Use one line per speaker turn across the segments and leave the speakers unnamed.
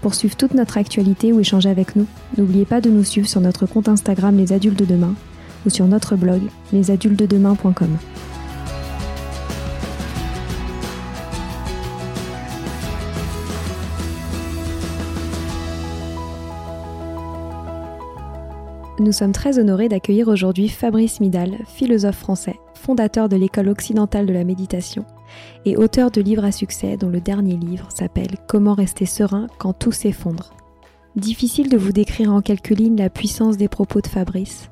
Pour suivre toute notre actualité ou échanger avec nous, n'oubliez pas de nous suivre sur notre compte Instagram Les Adultes de Demain ou sur notre blog lesadultesdedemain.com. Nous sommes très honorés d'accueillir aujourd'hui Fabrice Midal, philosophe français, fondateur de l'école occidentale de la méditation et auteur de livres à succès dont le dernier livre s'appelle Comment rester serein quand tout s'effondre. Difficile de vous décrire en quelques lignes la puissance des propos de Fabrice.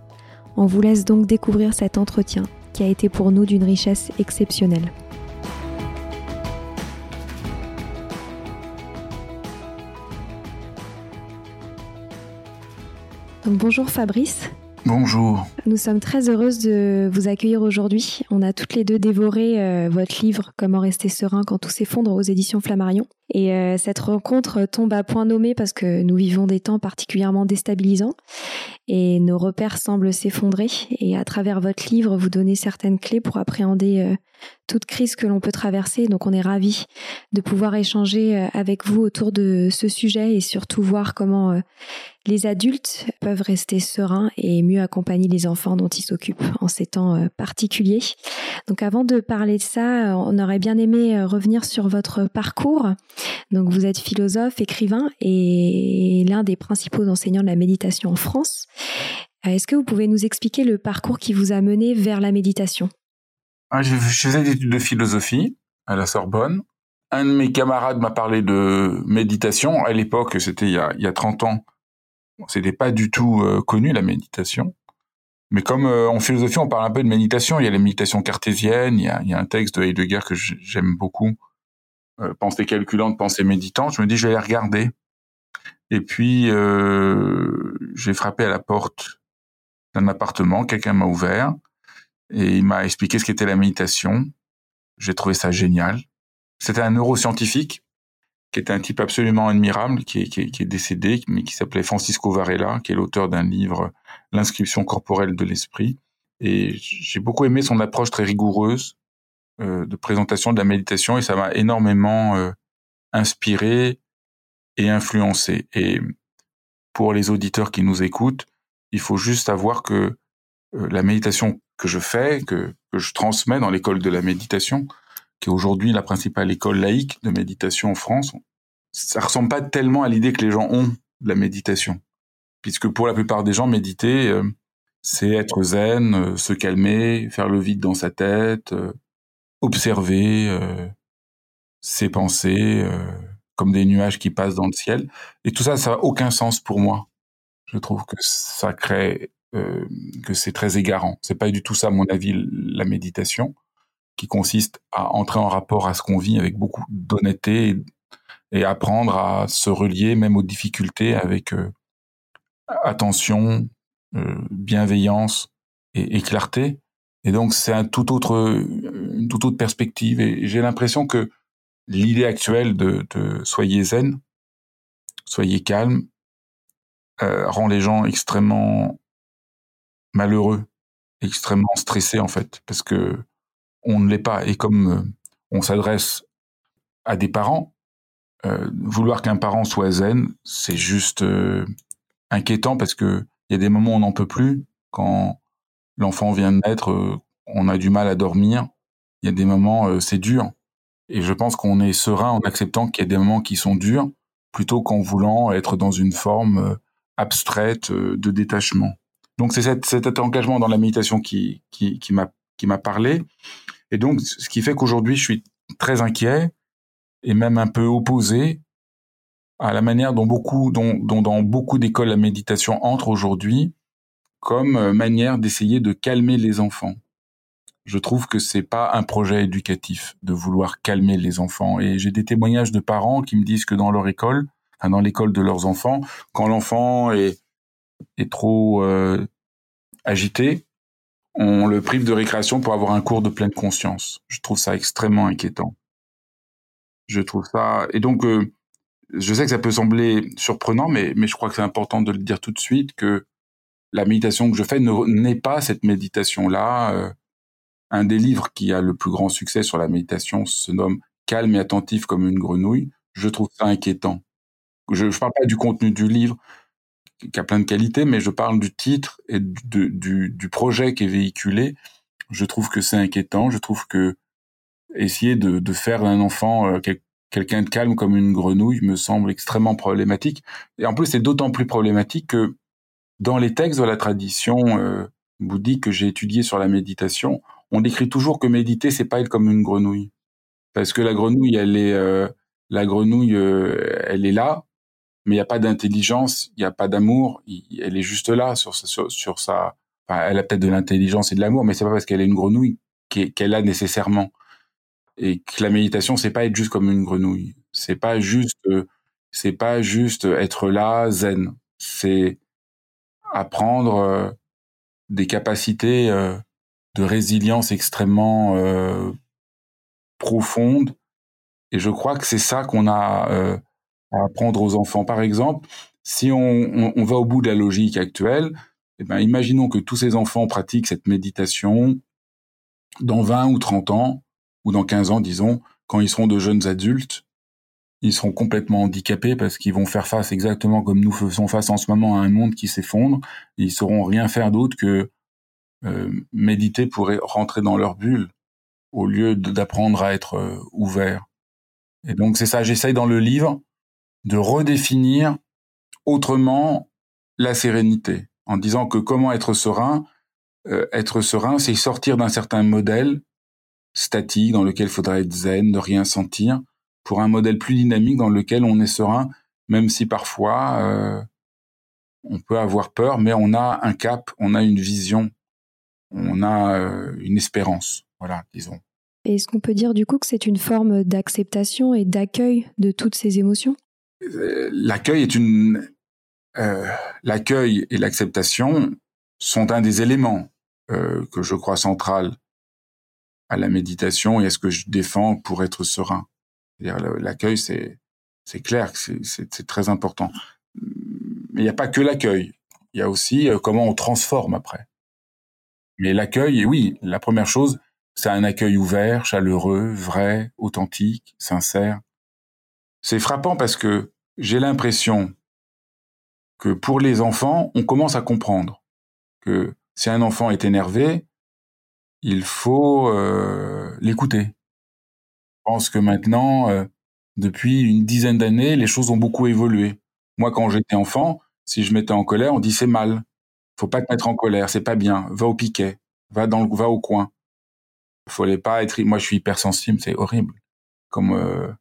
On vous laisse donc découvrir cet entretien qui a été pour nous d'une richesse exceptionnelle. bonjour Fabrice.
Bonjour.
Nous sommes très heureuses de vous accueillir aujourd'hui. On a toutes les deux dévoré euh, votre livre Comment rester serein quand tout s'effondre aux éditions Flammarion. Et euh, cette rencontre tombe à point nommé parce que nous vivons des temps particulièrement déstabilisants et nos repères semblent s'effondrer. Et à travers votre livre, vous donnez certaines clés pour appréhender euh, toute crise que l'on peut traverser. Donc on est ravis de pouvoir échanger euh, avec vous autour de ce sujet et surtout voir comment les adultes peuvent rester sereins et mieux accompagner les enfants dont ils s'occupent en ces temps particuliers. Donc avant de parler de ça, on aurait bien aimé revenir sur votre parcours. Donc vous êtes philosophe, écrivain et l'un des principaux enseignants de la méditation en France. Est-ce que vous pouvez nous expliquer le parcours qui vous a mené vers la méditation?
Ah, je, faisais des études de philosophie à la Sorbonne. Un de mes camarades m'a parlé de méditation. À l'époque, c'était il, y a 30 ans. C'était pas du tout euh, connu la méditation. Mais comme euh, en philosophie, on parle un peu de méditation, il y a la méditation cartésienne, il y a, il y a un texte de Heidegger que j'aime beaucoup, euh, Pensée calculante, pensée méditante. Je me dis, je vais les regarder. Et puis, euh, j'ai frappé à la porte d'un appartement, quelqu'un m'a ouvert et il m'a expliqué ce qu'était la méditation. J'ai trouvé ça génial. C'était un neuroscientifique qui était un type absolument admirable, qui est, décédé, mais qui s'appelait Francisco Varela, qui est l'auteur d'un livre, L'inscription corporelle de l'esprit. Et j'ai beaucoup aimé son approche très rigoureuse de présentation de la méditation, et ça m'a énormément euh, inspiré et influencé. Et pour les auditeurs qui nous écoutent, il faut juste savoir que euh, la méditation que je fais, que, que je transmets dans l'école de la méditation, qui est aujourd'hui la principale école laïque de méditation en France, ça ressemble pas tellement à l'idée que les gens ont de la méditation. Puisque pour la plupart des gens, méditer, euh, c'est être zen, euh, se calmer, faire le vide dans sa tête, euh, observer ses pensées comme des nuages qui passent dans le ciel. Et tout ça, ça n'a aucun sens pour moi. Je trouve que ça crée euh, que c'est très égarant. C'est pas du tout ça, à mon avis, la méditation, qui consiste à entrer en rapport à ce qu'on vit avec beaucoup d'honnêteté et, apprendre à se relier même aux difficultés avec euh, attention, euh, bienveillance et, clarté. Et donc c'est un tout autre, une toute autre perspective. Et j'ai l'impression que l'idée actuelle de, soyez zen, soyez calme, rend les gens extrêmement malheureux, extrêmement stressé en fait, parce que on ne l'est pas. Et comme euh, on s'adresse à des parents, euh, vouloir qu'un parent soit zen, c'est juste euh, inquiétant parce que il y a des moments où on n'en peut plus. Quand l'enfant vient de naître, on a du mal à dormir. Il y a des moments, c'est dur. Et je pense qu'on est serein en acceptant qu'il y a des moments qui sont durs, plutôt qu'en voulant être dans une forme abstraite de détachement. Donc c'est cet, engagement dans la méditation qui, m'a parlé. Et donc, ce qui fait qu'aujourd'hui, je suis très inquiet et même un peu opposé à la manière dont dans beaucoup d'écoles la méditation entre aujourd'hui comme euh, manière d'essayer de calmer les enfants. Je trouve que c'est pas un projet éducatif de vouloir calmer les enfants. Et j'ai des témoignages de parents qui me disent que dans leur école, enfin dans l'école de leurs enfants, quand l'enfant est, est trop euh, agité, on le prive de récréation pour avoir un cours de pleine conscience. Je trouve ça extrêmement inquiétant. Je trouve ça et donc euh, je sais que ça peut sembler surprenant, mais mais je crois que c'est important de le dire tout de suite que la méditation que je fais n'est pas cette méditation là. Euh, un des livres qui a le plus grand succès sur la méditation se nomme Calme et attentif comme une grenouille. Je trouve ça inquiétant. Je ne parle pas du contenu du livre, qui a plein de qualités, mais je parle du titre et du, du, du projet qui est véhiculé. Je trouve que c'est inquiétant. Je trouve que essayer de, de faire d'un enfant euh, quelqu'un de calme comme une grenouille me semble extrêmement problématique. Et en plus, c'est d'autant plus problématique que dans les textes de la tradition euh, bouddhique que j'ai étudié sur la méditation, on décrit toujours que méditer, c'est pas être comme une grenouille, parce que la grenouille, elle est, euh, la grenouille, euh, elle est là, mais il n'y a pas d'intelligence, il n'y a pas d'amour, elle est juste là sur, sur, sur sa. Enfin, elle a peut-être de l'intelligence et de l'amour, mais c'est pas parce qu'elle est une grenouille qu'elle a nécessairement. Et que la méditation, c'est pas être juste comme une grenouille. C'est pas juste, c'est pas juste être là zen. C'est apprendre euh, des capacités euh, de résilience extrêmement euh, profondes. Et je crois que c'est ça qu'on a à apprendre aux enfants. Par exemple, si on, on, va au bout de la logique actuelle, eh ben, imaginons que tous ces enfants pratiquent cette méditation dans 20 ou 30 ans, ou dans 15 ans, disons, quand ils seront de jeunes adultes, ils seront complètement handicapés parce qu'ils vont faire face exactement comme nous faisons face en ce moment à un monde qui s'effondre. Ils sauront rien faire d'autre que euh, méditer pour rentrer dans leur bulle au lieu d'apprendre à être euh, ouvert. Et donc c'est ça, j'essaye dans le livre de redéfinir autrement la sérénité, en disant que comment être serein, euh, être serein, c'est sortir d'un certain modèle statique dans lequel il faudrait être zen, ne rien sentir, pour un modèle plus dynamique dans lequel on est serein, même si parfois euh, on peut avoir peur, mais on a un cap, on a une vision, on a euh, une espérance, voilà, disons.
Est-ce qu'on peut dire du coup que c'est une forme d'acceptation et d'accueil de toutes ces émotions?
Euh, L'accueil est une euh, l'accueil et l'acceptation sont un des éléments euh, que je crois central à la méditation et à ce que je défends pour être serein. L'accueil, c'est c'est clair c'est très important. Mais il n'y a pas que l'accueil. Il y a aussi euh, comment on transforme après. Mais l'accueil, oui, la première chose, c'est un accueil ouvert, chaleureux, vrai, authentique, sincère. C'est frappant parce que j'ai l'impression que pour les enfants, on commence à comprendre que si un enfant est énervé, il faut euh, l'écouter pense que maintenant, euh, depuis une dizaine d'années, les choses ont beaucoup évolué. Moi, quand j'étais enfant, si je m'étais en colère, on dit c'est mal. Faut pas te mettre en colère, c'est pas bien. Va au piquet, va dans le, va au coin. Fallait pas être. Moi, je suis hypersensible, c'est horrible. Comme euh,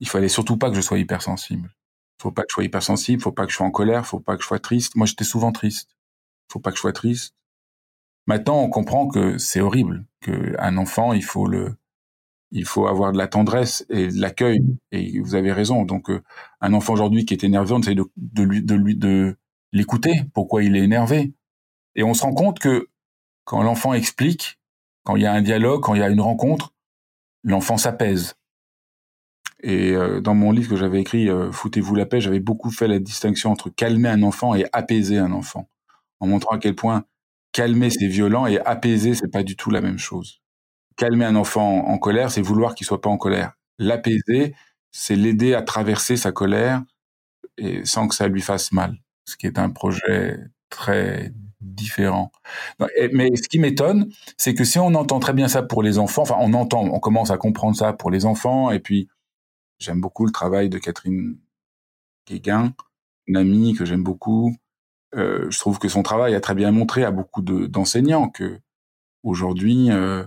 il fallait surtout pas que je sois hypersensible. Faut pas que je sois hypersensible, faut pas que je sois en colère, faut pas que je sois triste. Moi, j'étais souvent triste. Faut pas que je sois triste. Maintenant, on comprend que c'est horrible, que un enfant, il faut le, il faut avoir de la tendresse et de l'accueil. Et vous avez raison. Donc, euh, un enfant aujourd'hui qui est énervé, on essaie de, de lui, de lui, de l'écouter. Pourquoi il est énervé Et on se rend compte que quand l'enfant explique, quand il y a un dialogue, quand il y a une rencontre, l'enfant s'apaise. Et euh, dans mon livre que j'avais écrit, euh, Foutez-vous la paix, j'avais beaucoup fait la distinction entre calmer un enfant et apaiser un enfant, en montrant à quel point calmer c'est violent et apaiser c'est pas du tout la même chose calmer un enfant en colère, c'est vouloir qu'il soit pas en colère. L'apaiser, c'est l'aider à traverser sa colère sans que ça lui fasse mal, ce qui est un projet très différent. Mais ce qui m'étonne, c'est que si on entend très bien ça pour les enfants, enfin on entend, on commence à comprendre ça pour les enfants, et puis j'aime beaucoup le travail de Catherine Guéguin, une amie que j'aime beaucoup, euh, je trouve que son travail a très bien montré à beaucoup d'enseignants que aujourd'hui, euh,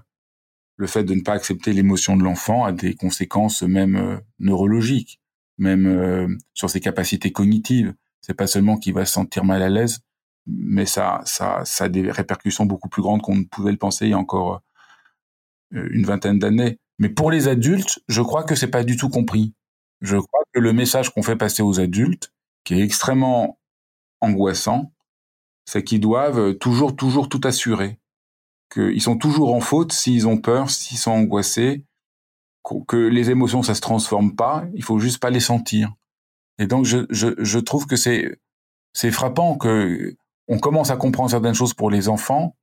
le fait de ne pas accepter l'émotion de l'enfant a des conséquences même euh, neurologiques, même sur ses capacités cognitives. C'est pas seulement qu'il va se sentir mal à l'aise, mais ça, ça, ça a des répercussions beaucoup plus grandes qu'on ne pouvait le penser il y a encore une vingtaine d'années. Mais pour les adultes, je crois que c'est pas du tout compris. Je crois que le message qu'on fait passer aux adultes, qui est extrêmement angoissant, c'est qu'ils doivent toujours, toujours tout assurer. Qu'ils sont toujours en faute s'ils ont peur, s'ils sont angoissés, que les émotions, ça se transforme pas, il faut juste pas les sentir. Et donc, je, je, je trouve que c'est, c'est frappant que on commence à comprendre certaines choses pour les enfants,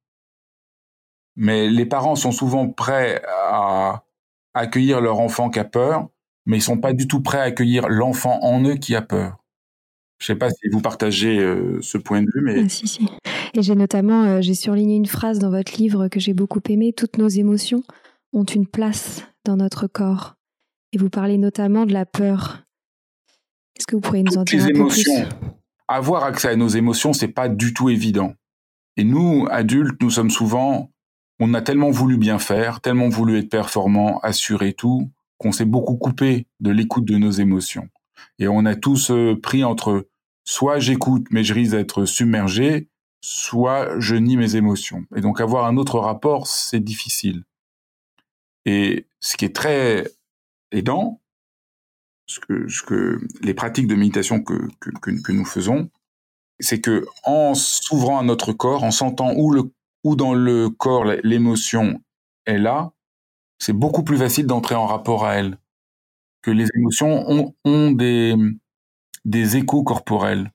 mais les parents sont souvent prêts à accueillir leur enfant qui a peur, mais ils sont pas du tout prêts à accueillir l'enfant en eux qui a peur. Je sais pas si vous partagez euh, ce point de vue, mais
ah, si si. Et j'ai notamment euh, j'ai surligné une phrase dans votre livre que j'ai beaucoup aimée. Toutes nos émotions ont une place dans notre corps. Et vous parlez notamment de la peur. Est-ce que vous pourriez nous en dire un peu plus
Avoir accès à nos émotions, c'est pas du tout évident. Et nous, adultes, nous sommes souvent, on a tellement voulu bien faire, tellement voulu être performant, assurer tout, qu'on s'est beaucoup coupé de l'écoute de nos émotions. Et on a tous euh, pris entre soit j'écoute mais je risque d'être submergé, soit je nie mes émotions. Et donc avoir un autre rapport, c'est difficile. Et ce qui est très aidant, ce que, les pratiques de méditation que, nous faisons, c'est que en s'ouvrant à notre corps, en sentant où, dans le corps l'émotion est là, c'est beaucoup plus facile d'entrer en rapport à elle. Que les émotions ont, des, échos corporels.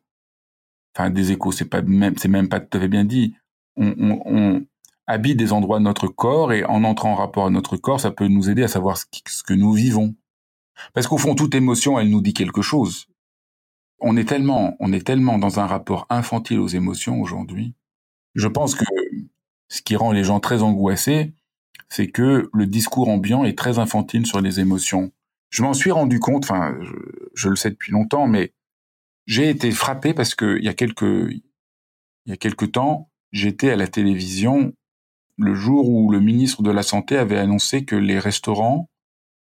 Enfin, des échos, c'est pas même, pas tout à fait bien dit. On, on, habite des endroits de notre corps et en entrant en rapport à notre corps, ça peut nous aider à savoir ce que nous vivons. Parce qu'au fond, toute émotion, elle nous dit quelque chose. On est tellement, on est tellement dans un rapport infantile aux émotions aujourd'hui. Je pense que ce qui rend les gens très angoissés, c'est que le discours ambiant est très infantile sur les émotions. Je m'en suis rendu compte, enfin, je, le sais depuis longtemps, mais j'ai été frappé parce que il y a quelques il y a quelques temps, j'étais à la télévision le jour où le ministre de la Santé avait annoncé que les restaurants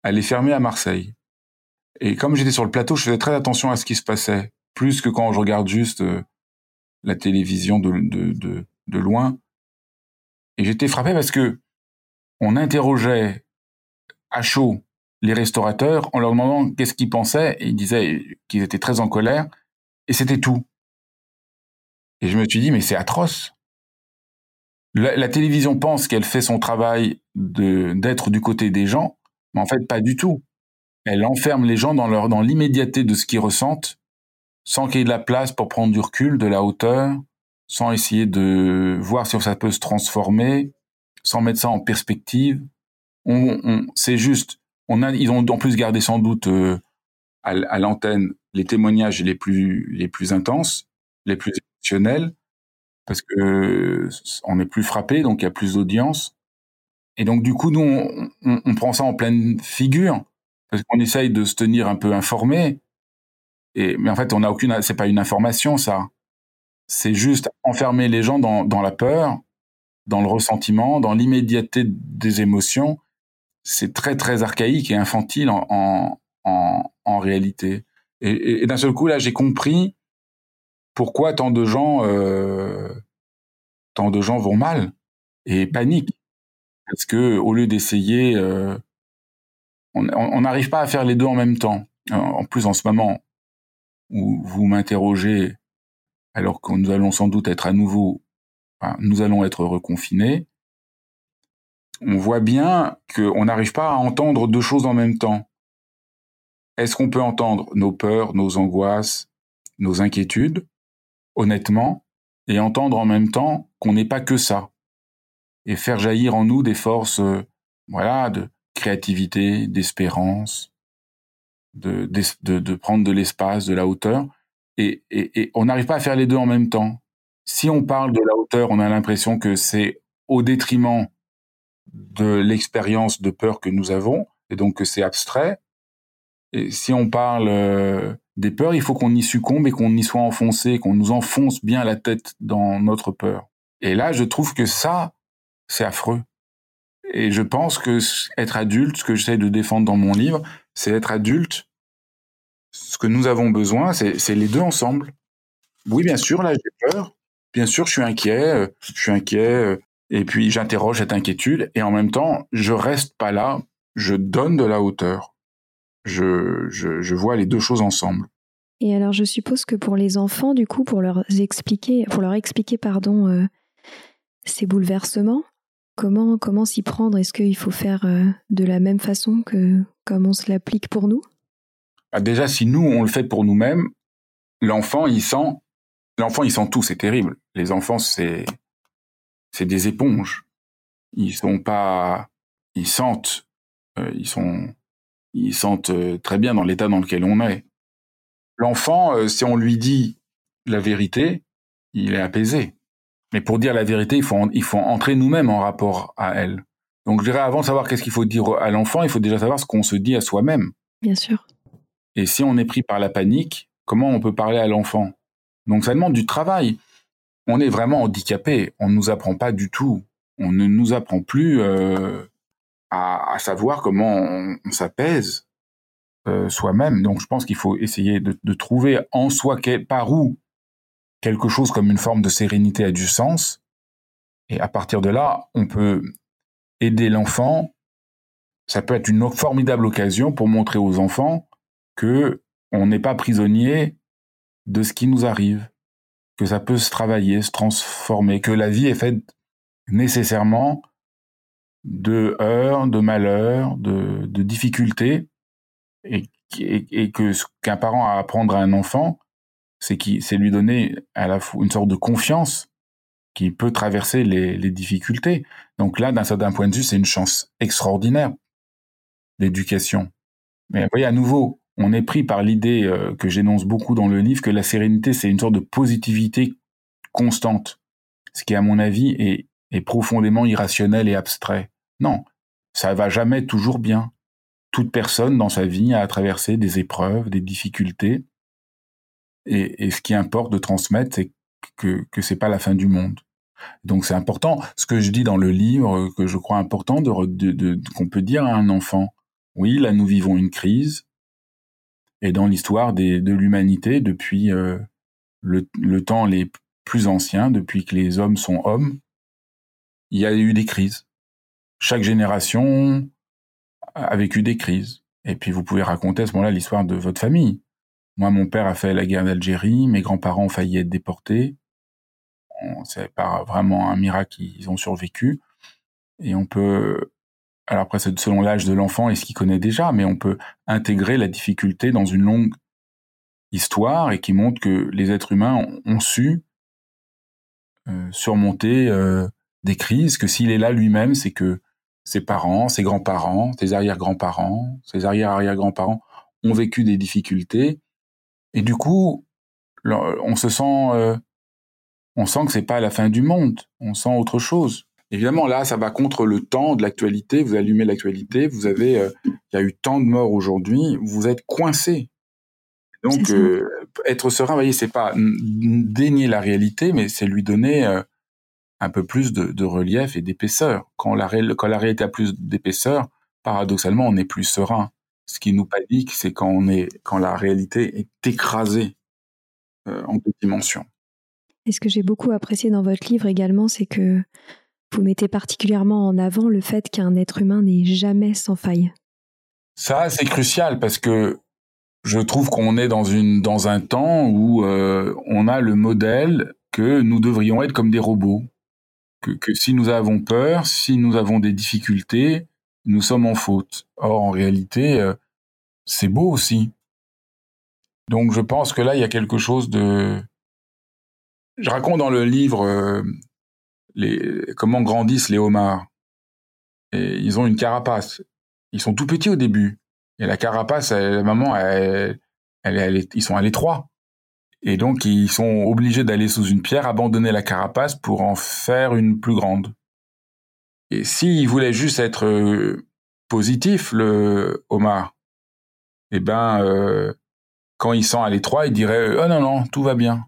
allaient fermer à Marseille. Et comme j'étais sur le plateau, je faisais très attention à ce qui se passait, plus que quand je regarde juste euh, la télévision de, loin. Et j'étais frappé parce que on interrogeait à chaud les restaurateurs en leur demandant qu'est-ce qu'ils pensaient, ils disaient qu'ils étaient très en colère, et c'était tout. Et je me suis dit, mais c'est atroce. La, la, télévision pense qu'elle fait son travail d'être du côté des gens, mais en fait pas du tout. Elle enferme les gens dans leur dans l'immédiateté de ce qu'ils ressentent, sans qu'il y ait de la place pour prendre du recul, de la hauteur, sans essayer de voir si ça peut se transformer, sans mettre ça en perspective. On, on c'est juste on a, ils ont en plus gardé sans doute euh, à, l'antenne les témoignages les plus intenses, les plus émotionnels, parce que on est plus frappé, donc il y a plus d'audience. Et donc du coup, nous, on, on, on, prend ça en pleine figure, parce qu'on essaye de se tenir un peu informé. Et mais en fait, on n'a aucune, c'est pas une information, ça. C'est juste enfermer les gens dans, dans la peur, dans le ressentiment, dans l'immédiateté des émotions, c'est très très archaïque et infantile en, en, en, réalité. Et, et, et d'un seul coup, là, j'ai compris pourquoi tant de gens, euh, tant de gens vont mal et paniquent. Parce que au lieu d'essayer, euh, on n'arrive pas à faire les deux en même temps. En plus, en ce moment où vous m'interrogez, alors que nous allons sans doute être à nouveau, nous allons être reconfinés, on voit bien qu'on n'arrive pas à entendre deux choses en même temps. Est-ce qu'on peut entendre nos peurs, nos angoisses, nos inquiétudes, honnêtement, et entendre en même temps qu'on n'est pas que ça, et faire jaillir en nous des forces, euh, voilà, de créativité, d'espérance, de, de, prendre de l'espace, de la hauteur, et, et, et on n'arrive pas à faire les deux en même temps. Si on parle de la hauteur, on a l'impression que c'est au détriment de l'expérience de peur que nous avons, et donc que c'est abstrait. Et si on parle euh, des peurs, il faut qu'on y succombe et qu'on y soit enfoncé, qu'on nous enfonce bien la tête dans notre peur. Et là, je trouve que ça, c'est affreux. Et je pense que être adulte, ce que j'essaie de défendre dans mon livre, c'est être adulte. Ce que nous avons besoin, c'est les deux ensemble. Oui, bien sûr, là, j'ai peur. Bien sûr, je suis inquiet. Euh, je suis inquiet. Euh, et puis, j'interroge cette inquiétude. Et en même temps, je reste pas là. Je donne de la hauteur. Je, je, vois les deux choses ensemble.
Et alors, je suppose que pour les enfants, du coup, pour leur expliquer, pour leur expliquer, pardon, euh, ces bouleversements, comment s'y prendre? Est-ce qu'il faut faire de la même façon que comme on se l'applique pour nous?
Bah, Déjà, si nous on le fait pour nous-mêmes, l'enfant il sent tout, c'est terrible. Les enfants, c'est c'est des éponges. Ils sont pas, ils sentent, euh, ils sont, ils sentent euh, très bien dans l'état dans lequel on est. L'enfant, euh, si on lui dit la vérité, il est apaisé. Mais pour dire la vérité, il faut il faut entrer nous-mêmes en rapport à elle. Donc, je dirais avant de savoir qu'est-ce qu'il faut dire à l'enfant, il faut déjà savoir ce qu'on se dit à soi-même.
Bien sûr.
Et si on est pris par la panique, comment on peut parler à l'enfant? Donc ça demande du travail. On est vraiment handicapé. On ne nous apprend pas du tout. On ne nous apprend plus euh, à, savoir comment on, s'apaise euh, soi-même. Donc je pense qu'il faut essayer de, trouver en soi par où quelque chose comme une forme de sérénité a du sens. Et à partir de là, on peut aider l'enfant. Ça peut être une formidable occasion pour montrer aux enfants que on n'est pas prisonnier de ce qui nous arrive, que ça peut se travailler, se transformer, que la vie est faite nécessairement de heurts, de malheurs, de, difficultés, et, que ce qu'un parent a à apprendre à un enfant, c'est c'est lui donner à la fois une sorte de confiance qui peut traverser les, les difficultés. Donc là, d'un certain point de vue, c'est une chance extraordinaire d'éducation. Mais vous voyez, à nouveau, on est pris par l'idée euh, que j'énonce beaucoup dans le livre que la sérénité, c'est une sorte de positivité constante, ce qui, à mon avis, est, profondément irrationnel et abstrait. Non, ça va jamais toujours bien. Toute personne dans sa vie a traversé des épreuves, des difficultés, et, ce qui importe de transmettre, c'est que que c'est pas la fin du monde. Donc c'est important. Ce que je dis dans le livre, que je crois important, de qu'on peut dire à un enfant, oui, là nous vivons une crise, et dans l'histoire de l'humanité depuis euh, le, le, temps les plus anciens, depuis que les hommes sont hommes, il y a eu des crises. Chaque génération a vécu des crises. Et puis vous pouvez raconter à ce moment-là l'histoire de votre famille. Moi, mon père a fait la guerre d'Algérie, mes grands-parents ont failli être déportés. C'est pas vraiment un miracle qu'ils ont survécu. Et on peut alors après, c'est selon l'âge de l'enfant et ce qu'il connaît déjà, mais on peut intégrer la difficulté dans une longue histoire et qui montre que les êtres humains ont, su euh, surmonter euh, des crises, que s'il est là lui-même, c'est que ses parents, ses grands-parents, ses arrière-grands-parents, ses arrière-arrière-grands-parents ont vécu des difficultés. Et du coup, on se sent, euh, on sent que c'est pas la fin du monde, on sent autre chose. Évidemment, là, ça va contre le temps de l'actualité. Vous allumez l'actualité, vous avez, euh, il y a eu tant de morts aujourd'hui, vous êtes coincé. Donc, euh, être serein, vous voyez, c'est pas dénier la réalité, mais c'est lui donner euh, un peu plus de, de relief et d'épaisseur. Quand la, quand la réalité a plus d'épaisseur, paradoxalement, on est plus serein. Ce qui nous panique, c'est quand on est, quand la réalité est écrasée en deux dimensions.
Et ce que j'ai beaucoup apprécié dans votre livre également, c'est que vous mettez particulièrement en avant le fait qu'un être humain n'est jamais sans faille.
Ça, c'est crucial parce que je trouve qu'on est dans une dans un temps où euh, on a le modèle que nous devrions être comme des robots, que, que si nous avons peur, si nous avons des difficultés, nous sommes en faute. Or, en réalité, euh, c'est beau aussi. Donc, je pense que là, il y a quelque chose de. Je raconte dans le livre euh, les, comment grandissent les homards. Ils ont une carapace. Ils sont tout petits au début. Et la carapace, la maman, elle, elle, ils sont à l'étroit. Et donc, ils sont obligés d'aller sous une pierre, abandonner la carapace pour en faire une plus grande. Et s'ils voulaient juste être euh, positif, le homard, eh ben, euh, quand il sent à l'étroit, il dirait oh non non, tout va bien.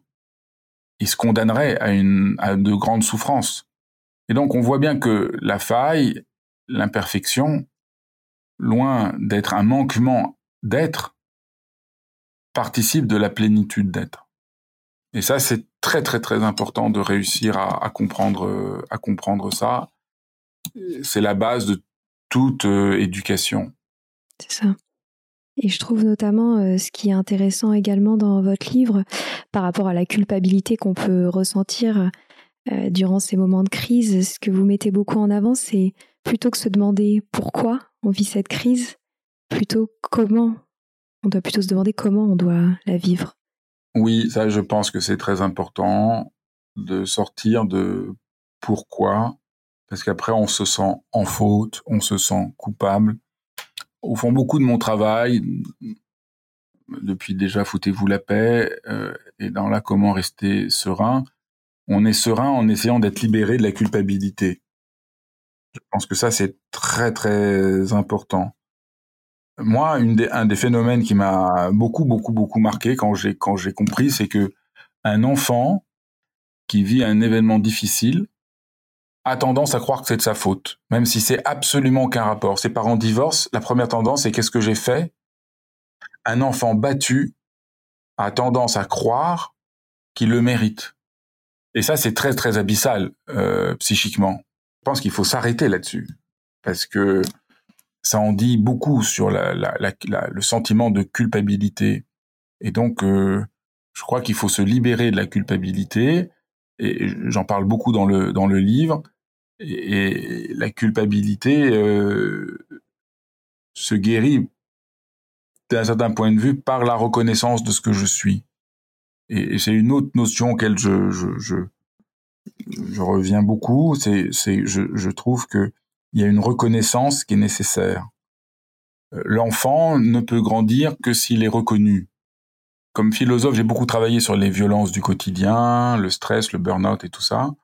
Il se condamnerait à une à de grandes souffrances. Et donc on voit bien que la faille, l'imperfection, loin d'être un manquement d'être, participe de la plénitude d'être. Et ça, c'est très très très important de réussir à, comprendre à comprendre ça. C'est la base de toute euh, éducation.
C'est ça. Et je trouve notamment euh, ce qui est intéressant également dans votre livre par rapport à la culpabilité qu'on peut ressentir euh, durant ces moments de crise. Ce que vous mettez beaucoup en avant, c'est plutôt que se demander pourquoi on vit cette crise, plutôt comment. On doit plutôt se demander comment on doit la vivre.
Oui, ça, je pense que c'est très important de sortir de pourquoi, parce qu'après, on se sent en faute, on se sent coupable. Au fond, beaucoup de mon travail, depuis déjà Foutez-vous la paix, euh, et dans là, comment rester serein, on est serein en essayant d'être libéré de la culpabilité. Je pense que ça, c'est très, très important moi, un des phénomènes qui m'a beaucoup, beaucoup, beaucoup marqué quand j'ai quand j'ai compris, c'est que un enfant qui vit un événement difficile a tendance à croire que c'est de sa faute, même si c'est absolument aucun rapport. Ses parents divorcent, la première tendance, c'est qu'est-ce que j'ai fait? Un enfant battu a tendance à croire qu'il le mérite. Et ça, c'est très, très abyssal euh, psychiquement. Je pense qu'il faut s'arrêter là-dessus. Parce que ça en dit beaucoup sur la, la, la, le sentiment de culpabilité. Et donc, euh, je crois qu'il faut se libérer de la culpabilité. Et j'en parle beaucoup dans le dans le livre. Et, la culpabilité euh, se guérit d'un certain point de vue par la reconnaissance de ce que je suis. Et, et c'est une autre notion auquel je je, je, je reviens beaucoup. C'est c'est je, je trouve que il y a une reconnaissance qui est nécessaire. Euh, l'enfant ne peut grandir que s'il est reconnu. Comme philosophe, j'ai beaucoup travaillé sur les violences du quotidien, le stress, le burn-out et tout ça.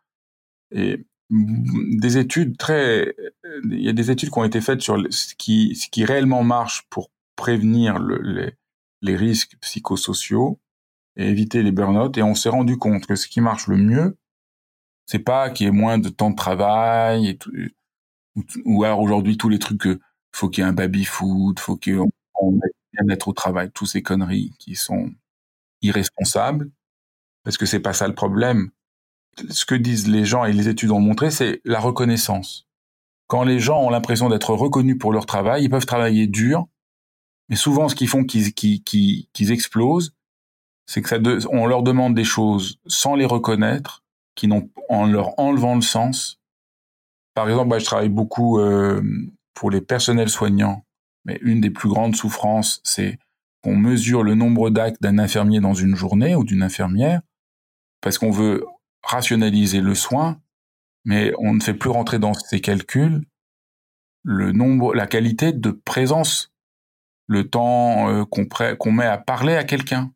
Et des études très, il y a des études qui ont été faites sur ce qui, ce qui réellement marche pour prévenir le, les, les risques psychosociaux et éviter les burn-out. Et on s'est rendu compte que ce qui marche le mieux, c'est pas qu'il y ait moins de temps de travail et tout, ou, alors aujourd'hui tous les trucs que faut qu'il y ait un baby food, faut qu'on mette bien-être au travail, toutes ces conneries qui sont irresponsables, parce que c'est pas ça le problème. Ce que disent les gens et les études ont montré, c'est la reconnaissance. Quand les gens ont l'impression d'être reconnus pour leur travail, ils peuvent travailler dur, mais souvent ce qu'ils font qu'ils explosent, c'est que ça on leur demande des choses sans les reconnaître, qui n'ont en leur enlevant le sens, par exemple, je travaille beaucoup euh, pour les personnels soignants, mais une des plus grandes souffrances, c'est qu'on mesure le nombre d'actes d'un infirmier dans une journée ou d'une infirmière, parce qu'on veut rationaliser le soin, mais on ne fait plus rentrer dans ces calculs le nombre, la qualité de présence, le temps euh, qu'on met à parler à quelqu'un,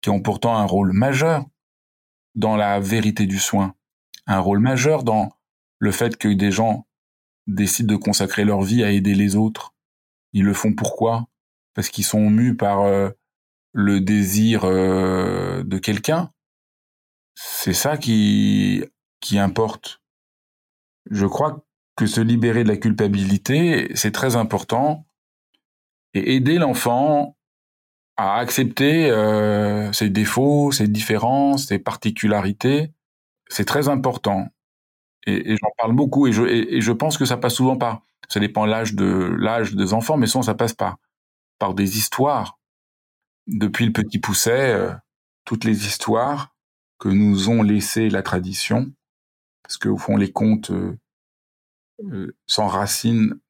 qui ont pourtant un rôle majeur dans la vérité du soin, un rôle majeur dans le fait que des gens décident de consacrer leur vie à aider les autres. Ils le font pourquoi? Parce qu'ils sont mus par euh, le désir euh, de quelqu'un. C'est ça qui importe. Je crois que se libérer de la culpabilité, c'est très important et aider l'enfant à accepter euh, ses défauts, ses différences, ses particularités, c'est très important. Et, j'en parle beaucoup et je, et, je pense que ça passe souvent par, ça dépend l'âge de l'âge des enfants, mais souvent ça passe par par des histoires. Depuis le petit pousset, euh, toutes les histoires que nous ont laissées la tradition, parce qu'au fond les contes euh, euh, s'enracinent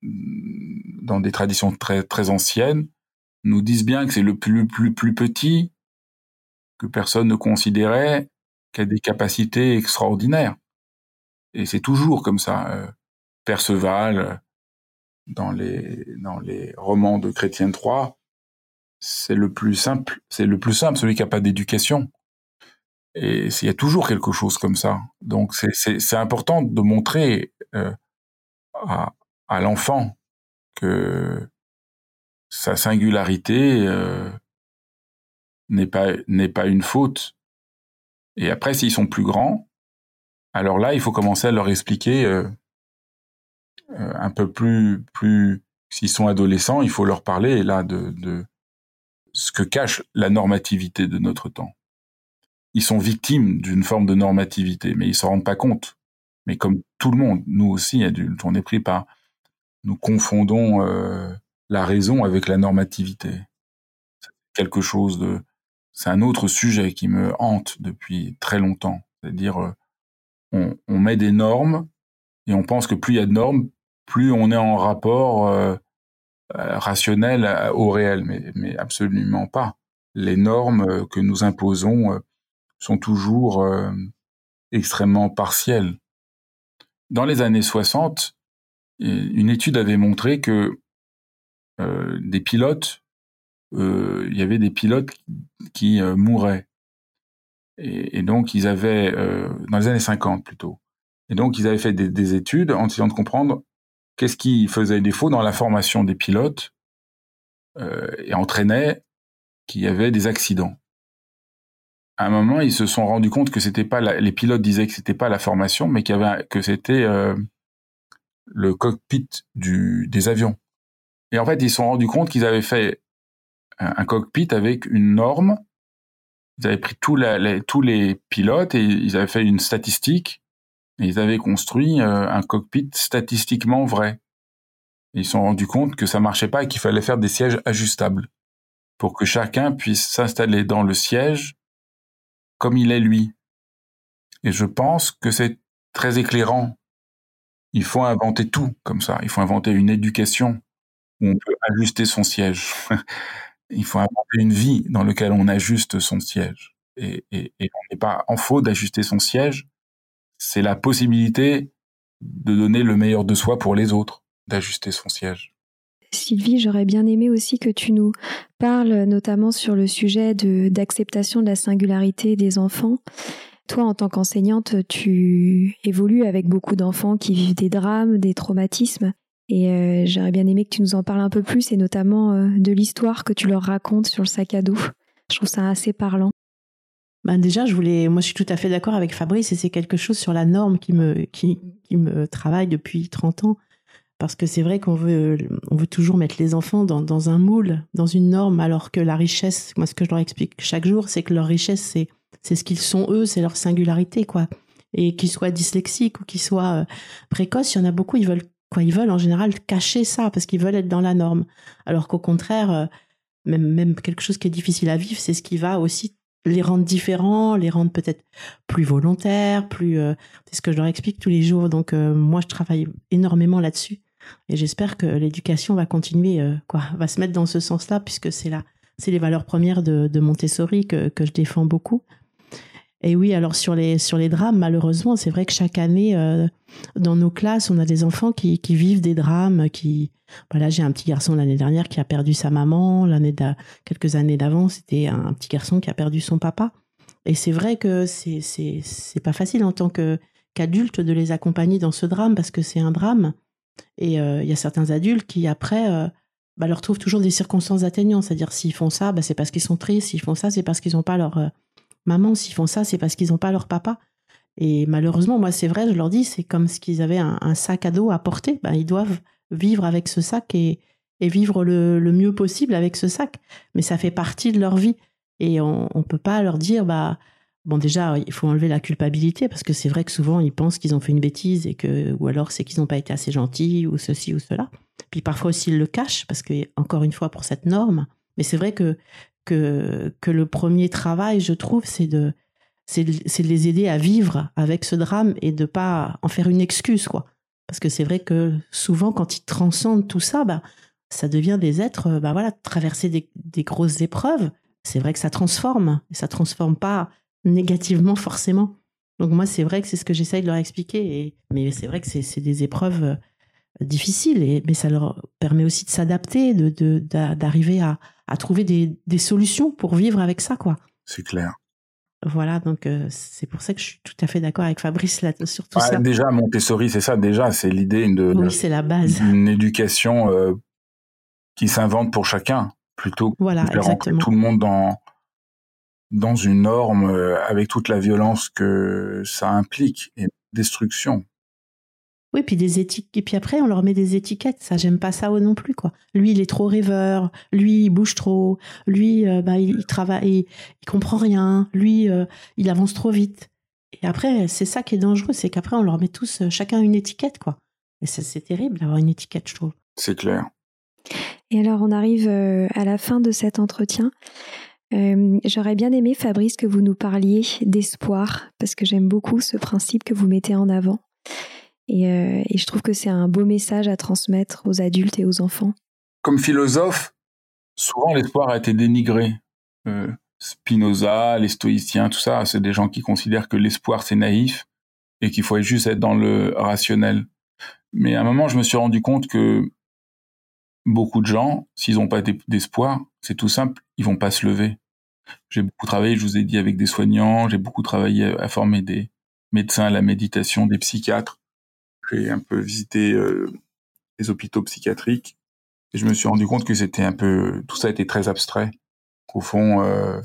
dans des traditions très très anciennes, nous disent bien que c'est le plus plus plus petit que personne ne considérait qui a des capacités extraordinaires. Et c'est toujours comme ça. Euh, Perceval, dans les dans les romans de Chrétien III, c'est le plus simple. C'est le plus simple, celui qui a pas d'éducation. Et il y a toujours quelque chose comme ça. Donc c'est important de montrer euh, à, à l'enfant que sa singularité n'est pas n'est pas une faute. Et après, s'ils sont plus grands, alors là, il faut commencer à leur expliquer un peu plus plus. S'ils sont adolescents, il faut leur parler là de, de ce que cache la normativité de notre temps. Ils sont victimes d'une forme de normativité, mais ils s'en rendent pas compte. Mais comme tout le monde, nous aussi adultes, on est pris par, nous confondons euh, la raison avec la normativité. Quelque chose de, c'est un autre sujet qui me hante depuis très longtemps. C'est-à-dire, euh, on, met des normes et on pense que plus il y a de normes, plus on est en rapport euh, rationnel au réel, mais, mais, absolument pas. Les normes que nous imposons sont toujours extrêmement partielles. Dans les années 60, une étude avait montré que euh, des pilotes, euh, il y avait des pilotes qui euh, mouraient. Et, donc, ils avaient, dans les années 50 plutôt, et donc ils avaient fait des, des études en essayant de comprendre qu'est-ce qui faisait défaut dans la formation des pilotes euh, et entraînait qu'il y avait des accidents. À un moment, ils se sont rendus compte que c'était pas la, les pilotes disaient que c'était pas la formation, mais qu'il y avait que c'était euh, le cockpit du, des avions. Et en fait, ils se sont rendus compte qu'ils avaient fait un, cockpit avec une norme. Ils avaient pris tous, la, les, tous les pilotes et ils avaient fait une statistique ils avaient construit euh, un cockpit statistiquement vrai. ils se sont rendus compte que ça marchait pas et qu'il fallait faire des sièges ajustables pour que chacun puisse s'installer dans le siège comme il est lui. Et je pense que c'est très éclairant. Il faut inventer tout comme ça. Il faut inventer une éducation où on peut ajuster son siège. il faut inventer une vie dans laquelle on ajuste son siège. Et, et, on n'est pas en faute d'ajuster son siège, c'est la possibilité de donner le meilleur de soi pour les autres, d'ajuster son siège.
Sylvie, j'aurais bien aimé aussi que tu nous parles notamment sur le sujet d'acceptation de la singularité des enfants. Toi, en tant qu'enseignante, tu évolues avec beaucoup d'enfants qui vivent des drames, des traumatismes. Et euh, j'aurais bien aimé que tu nous en parles un peu plus, et notamment euh, de l'histoire que tu leur racontes sur le sac à dos. Je trouve ça assez parlant.
Ben déjà, je voulais, moi, je suis tout à fait d'accord avec Fabrice et c'est quelque chose sur la norme qui me, qui, qui me travaille depuis 30 ans. Parce que c'est vrai qu'on veut, on veut toujours mettre les enfants dans, dans un moule, dans une norme, alors que la richesse, moi, ce que je leur explique chaque jour, c'est que leur richesse, c'est, c'est ce qu'ils sont eux, c'est leur singularité, quoi. Et qu'ils soient dyslexiques ou qu'ils soient euh, précoces, il y en a beaucoup, ils veulent, quoi, ils veulent en général cacher ça parce qu'ils veulent être dans la norme. Alors qu'au contraire, euh, même, même quelque chose qui est difficile à vivre, c'est ce qui va aussi les rendre différents, les rendre peut-être plus volontaires, plus. Euh, c'est ce que je leur explique tous les jours. Donc moi, je travaille énormément là-dessus et j'espère que l'éducation va continuer, euh, quoi, va se mettre dans ce sens-là puisque c'est là, c'est les valeurs premières de, Montessori que, que je défends beaucoup. Et oui, alors sur les sur les drames, malheureusement, c'est vrai que chaque année euh, dans nos classes, on a des enfants qui, qui vivent des drames. Qui, voilà, j'ai un petit garçon l'année dernière qui a perdu sa maman. L'année quelques années d'avant, c'était un petit garçon qui a perdu son papa. Et c'est vrai que c'est c'est pas facile en tant qu'adulte de les accompagner dans ce drame parce que c'est un drame. Et euh, il y a certains adultes qui après euh, bah, leur trouvent toujours des circonstances atteignantes. C'est-à-dire s'ils font ça, bah, c'est parce qu'ils sont tristes. S'ils font ça, c'est parce qu'ils n'ont pas leur maman, s'ils font ça, c'est parce qu'ils n'ont pas leur papa. Et malheureusement, moi, c'est vrai, je leur dis, c'est comme s'ils avaient un, sac à dos à porter. Ben, ils doivent vivre avec ce sac et, vivre le, le, mieux possible avec ce sac. Mais ça fait partie de leur vie. Et on ne peut pas leur dire, bah, bon, déjà, il faut enlever la culpabilité parce que c'est vrai que souvent, ils pensent qu'ils ont fait une bêtise et que, ou alors c'est qu'ils n'ont pas été assez gentils ou ceci ou cela. Puis parfois aussi, ils le cachent parce que, encore une fois, pour cette norme. Mais c'est vrai que que, que le premier travail, je trouve, c'est de, c'est de, de, les aider à vivre avec ce drame et de pas en faire une excuse, quoi. Parce que c'est vrai que souvent, quand ils transcendent tout ça, bah, ça devient des êtres, bah voilà, traverser des, des grosses épreuves, c'est vrai que ça transforme. Et ça transforme pas négativement forcément. Donc moi, c'est vrai que c'est ce que j'essaye de leur expliquer. Et, mais c'est vrai que c'est des épreuves euh, difficiles, et, mais ça leur permet aussi de s'adapter, de d'arriver à, à trouver des, des, solutions pour vivre avec ça, quoi.
C'est clair.
Voilà, donc euh, c'est pour ça que je suis tout à fait d'accord avec Fabrice là, sur tout ça.
Déjà, Montessori, c'est ça, déjà, c'est l'idée de.
Oui, c'est la base.
Une éducation euh, qui s'inventent pour chacun, plutôt
voilà,
que tout le monde dans dans une norme euh, avec toute la violence que ça implique et destruction.
Oui, puis des étiquettes. Et puis après, on leur met des étiquettes. Ça, j'aime pas ça non plus, quoi. Lui, il est trop rêveur. Lui, il bouge trop. Lui, euh, bah, il, travaille, il, comprend rien. Lui, euh, il avance trop vite. Et après, c'est ça qui est dangereux, c'est qu'après, on leur met tous chacun une étiquette, quoi. Et c'est terrible d'avoir une étiquette, je trouve.
C'est clair.
Et alors, on arrive à la fin de cet entretien. Euh, j'aurais bien aimé, Fabrice, que vous nous parliez d'espoir, parce que j'aime beaucoup ce principe que vous mettez en avant. Et, euh, je trouve que c'est un beau message à transmettre aux adultes et aux enfants.
Comme philosophe, souvent l'espoir a été dénigré. Euh, Spinoza, les stoïciens, tout ça, c'est des gens qui considèrent que l'espoir c'est naïf et qu'il faut juste être dans le rationnel. Mais à un moment, je me suis rendu compte que beaucoup de gens, s'ils n'ont pas d'espoir, c'est tout simple, ils vont pas se lever. J'ai beaucoup travaillé, je vous ai dit, avec des soignants, j'ai beaucoup travaillé à former des médecins à la méditation, des psychiatres. J'ai un peu visité euh, les hôpitaux psychiatriques et je me suis rendu compte que c'était un peu, tout ça était très abstrait. Qu'au fond, euh,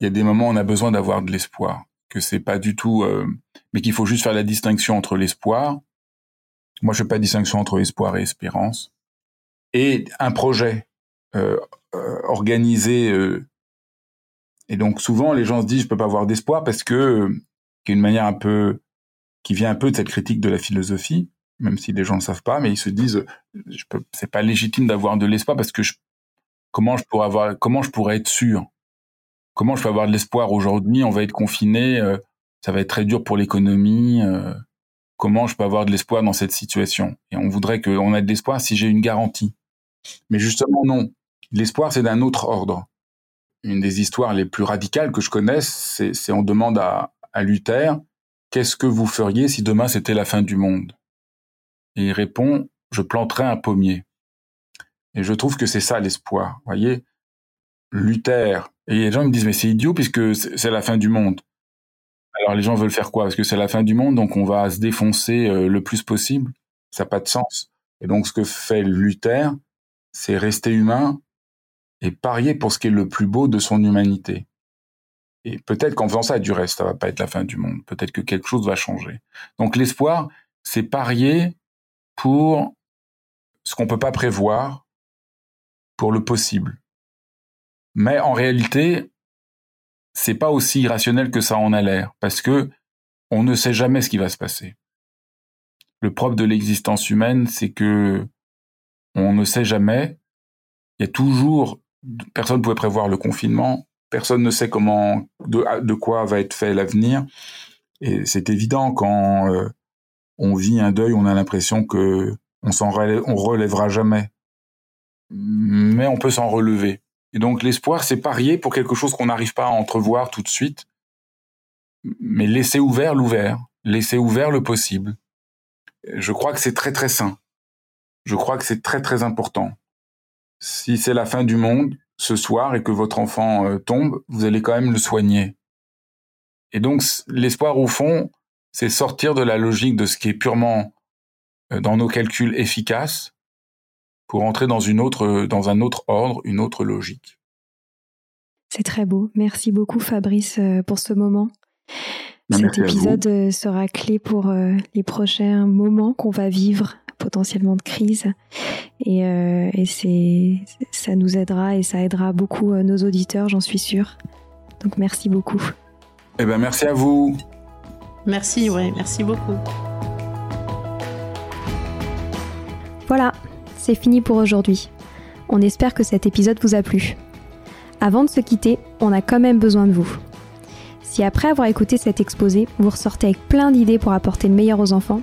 il y a des moments où on a besoin d'avoir de l'espoir, que c'est pas du tout, euh, mais qu'il faut juste faire la distinction entre l'espoir. Moi, je fais pas de distinction entre espoir et espérance et un projet organisé et donc souvent les gens se disent je peux pas avoir d'espoir parce que euh, une manière un peu qui vient un peu de cette critique de la philosophie, même si les gens ne savent pas, mais ils se disent je peux c'est pas légitime d'avoir de l'espoir parce que comment je pourrais avoir comment je pourrais être sûr? Comment je peux avoir de l'espoir aujourd'hui? On va être confiné, euh, ça va être très dur pour l'économie. Euh, comment je peux avoir de l'espoir dans cette situation? Et on voudrait qu'on ait de l'espoir si j'ai une garantie. Mais justement non. L'espoir c'est d'un autre ordre une des histoires les plus radicales que je connaisse, c'est on demande à, Luther qu'est-ce que vous feriez si demain c'était la fin du monde? Et il répond je planterais un pommier. Et je trouve que c'est ça l'espoir. Voyez, Luther. Et les gens me disent mais c'est idiot puisque c'est la fin du monde. Alors les gens veulent faire quoi? Parce que c'est la fin du monde, donc on va se défoncer euh, le plus possible. Ça n'a pas de sens. Et donc ce que fait Luther, c'est rester humain et parier pour ce qui est le plus beau de son humanité. Et peut-être qu'en faisant ça, du reste, ça va pas être la fin du monde. Peut-être que quelque chose va changer. Donc l'espoir, c'est parier pour ce qu'on peut pas prévoir, pour le possible. Mais en réalité, c'est pas aussi irrationnel que ça en a l'air, parce que on ne sait jamais ce qui va se passer. Le propre de l'existence humaine, c'est que on ne sait jamais. Il y a toujours personne ne pouvait prévoir le confinement, personne ne sait comment, de, quoi va être fait l'avenir. Et c'est évident quand euh, on vit un deuil, on a l'impression que on s'en relèvera jamais. Mais on peut s'en relever. Et donc l'espoir, c'est parier pour quelque chose qu'on n'arrive pas à entrevoir tout de suite, mais laisser ouvert l'ouvert, laisser ouvert le possible. Je crois que c'est très très sain. Je crois que c'est très très important si c'est la fin du monde ce soir et que votre enfant euh, tombe, vous allez quand même le soigner. Et donc l'espoir au fond, c'est sortir de la logique de ce qui est purement euh, dans nos calculs efficaces pour entrer dans une autre dans un autre ordre, une autre logique.
C'est très beau. Merci beaucoup Fabrice euh, pour ce moment. Ben, Cet épisode sera clé pour les prochains moments qu'on va vivre potentiellement de crise. Et, euh, et c'est, ça nous aidera et ça aidera beaucoup euh, nos auditeurs, j'en suis sûre. Donc merci beaucoup.
Eh ben merci à vous.
Merci, ouais, merci beaucoup.
Voilà, c'est fini pour aujourd'hui. On espère que cet épisode vous a plu. Avant de se quitter, on a quand même besoin de vous. Si après avoir écouté cet exposé, vous ressortez avec plein d'idées pour apporter le meilleur aux enfants,